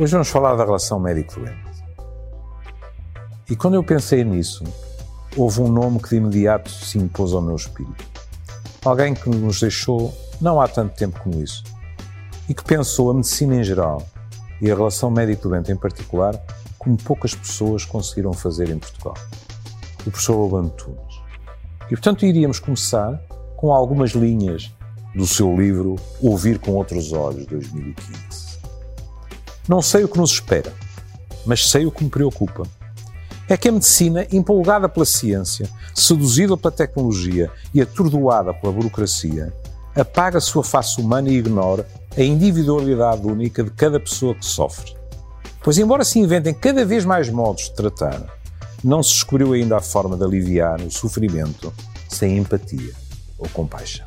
Hoje vamos falar da relação médico-doente. E quando eu pensei nisso, houve um nome que de imediato se impôs ao meu espírito. Alguém que nos deixou não há tanto tempo como isso e que pensou a medicina em geral e a relação médico-doente em particular como poucas pessoas conseguiram fazer em Portugal. O professor Lobo Tunes. E portanto iríamos começar com algumas linhas do seu livro Ouvir com Outros Olhos, 2015. Não sei o que nos espera, mas sei o que me preocupa. É que a medicina, empolgada pela ciência, seduzida pela tecnologia e atordoada pela burocracia, apaga a sua face humana e ignora a individualidade única de cada pessoa que sofre. Pois, embora se inventem cada vez mais modos de tratar, não se descobriu ainda a forma de aliviar o sofrimento sem empatia ou compaixão.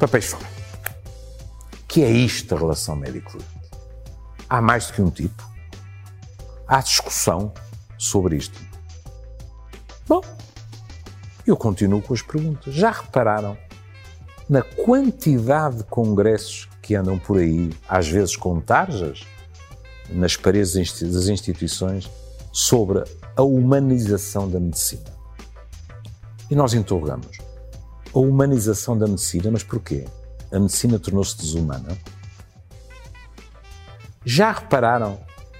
Papéis fora. Que é isto a relação médico-doente? Há mais do que um tipo? Há discussão sobre isto? Bom, eu continuo com as perguntas. Já repararam na quantidade de congressos que andam por aí, às vezes com tarjas, nas paredes das instituições, sobre a humanização da medicina? E nós interrogamos a humanização da medicina, mas porquê? A medicina tornou-se desumana? Já repararam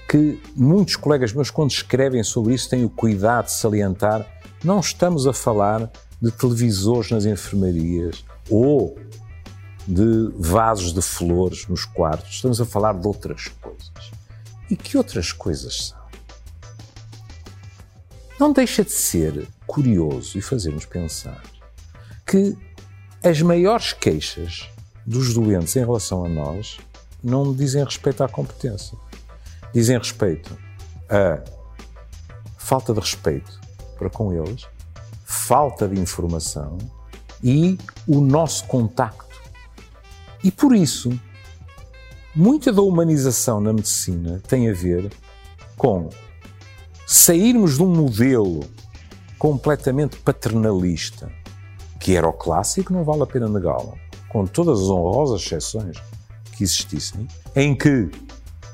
que muitos colegas meus, quando escrevem sobre isso, têm o cuidado de salientar não estamos a falar de televisores nas enfermarias ou de vasos de flores nos quartos, estamos a falar de outras coisas. E que outras coisas são? Não deixa de ser curioso e fazer-nos pensar que as maiores queixas dos doentes em relação a nós não dizem respeito à competência. Dizem respeito a falta de respeito para com eles, falta de informação e o nosso contacto. E por isso, muita da humanização na medicina tem a ver com sairmos de um modelo completamente paternalista que era o clássico, não vale a pena negá-lo, com todas as honrosas exceções que existissem, em que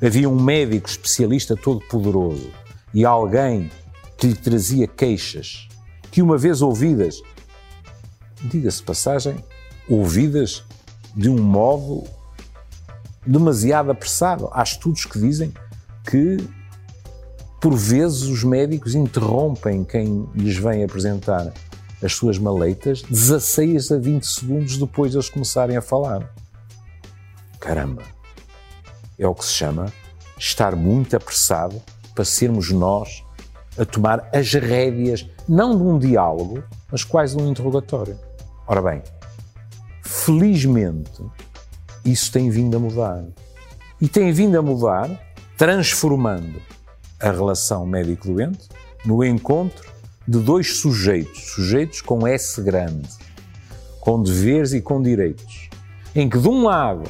havia um médico especialista todo poderoso e alguém que lhe trazia queixas que, uma vez ouvidas, diga-se passagem, ouvidas de um modo demasiado apressado. Há estudos que dizem que, por vezes, os médicos interrompem quem lhes vem apresentar as suas maleitas 16 a 20 segundos depois de eles começarem a falar. Caramba! É o que se chama estar muito apressado para sermos nós a tomar as rédeas, não de um diálogo, mas quase de um interrogatório. Ora bem, felizmente, isso tem vindo a mudar. E tem vindo a mudar transformando a relação médico-doente no encontro de dois sujeitos, sujeitos com S grande, com deveres e com direitos, em que de um lado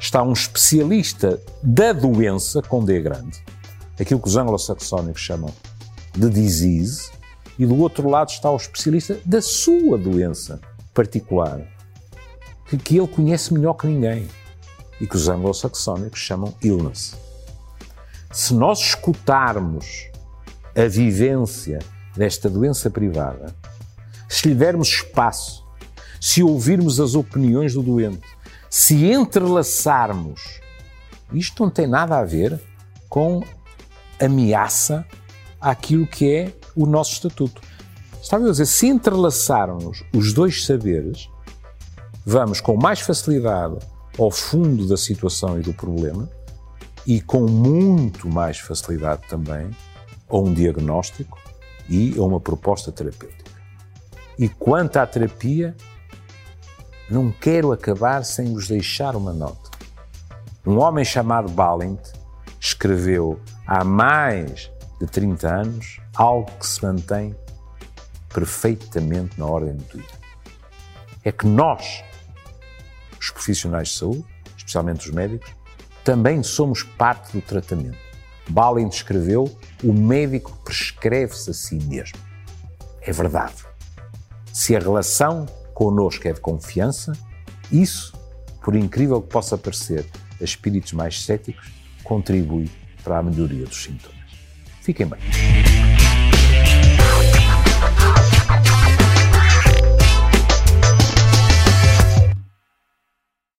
está um especialista da doença, com D grande, aquilo que os anglo-saxónicos chamam de disease, e do outro lado está o especialista da sua doença particular, que, que ele conhece melhor que ninguém, e que os anglo-saxónicos chamam illness. Se nós escutarmos a vivência desta doença privada, se lhe dermos espaço, se ouvirmos as opiniões do doente, se entrelaçarmos, isto não tem nada a ver com ameaça àquilo que é o nosso estatuto. Estava a dizer, se entrelaçarmos os dois saberes, vamos com mais facilidade ao fundo da situação e do problema e com muito mais facilidade também a um diagnóstico e a uma proposta terapêutica. E quanto à terapia, não quero acabar sem vos deixar uma nota. Um homem chamado Balint escreveu há mais de 30 anos algo que se mantém perfeitamente na ordem do dia. É que nós, os profissionais de saúde, especialmente os médicos, também somos parte do tratamento. Balin escreveu: o médico prescreve-se a si mesmo. É verdade. Se a relação connosco é de confiança, isso, por incrível que possa parecer a espíritos mais céticos, contribui para a melhoria dos sintomas. Fiquem bem.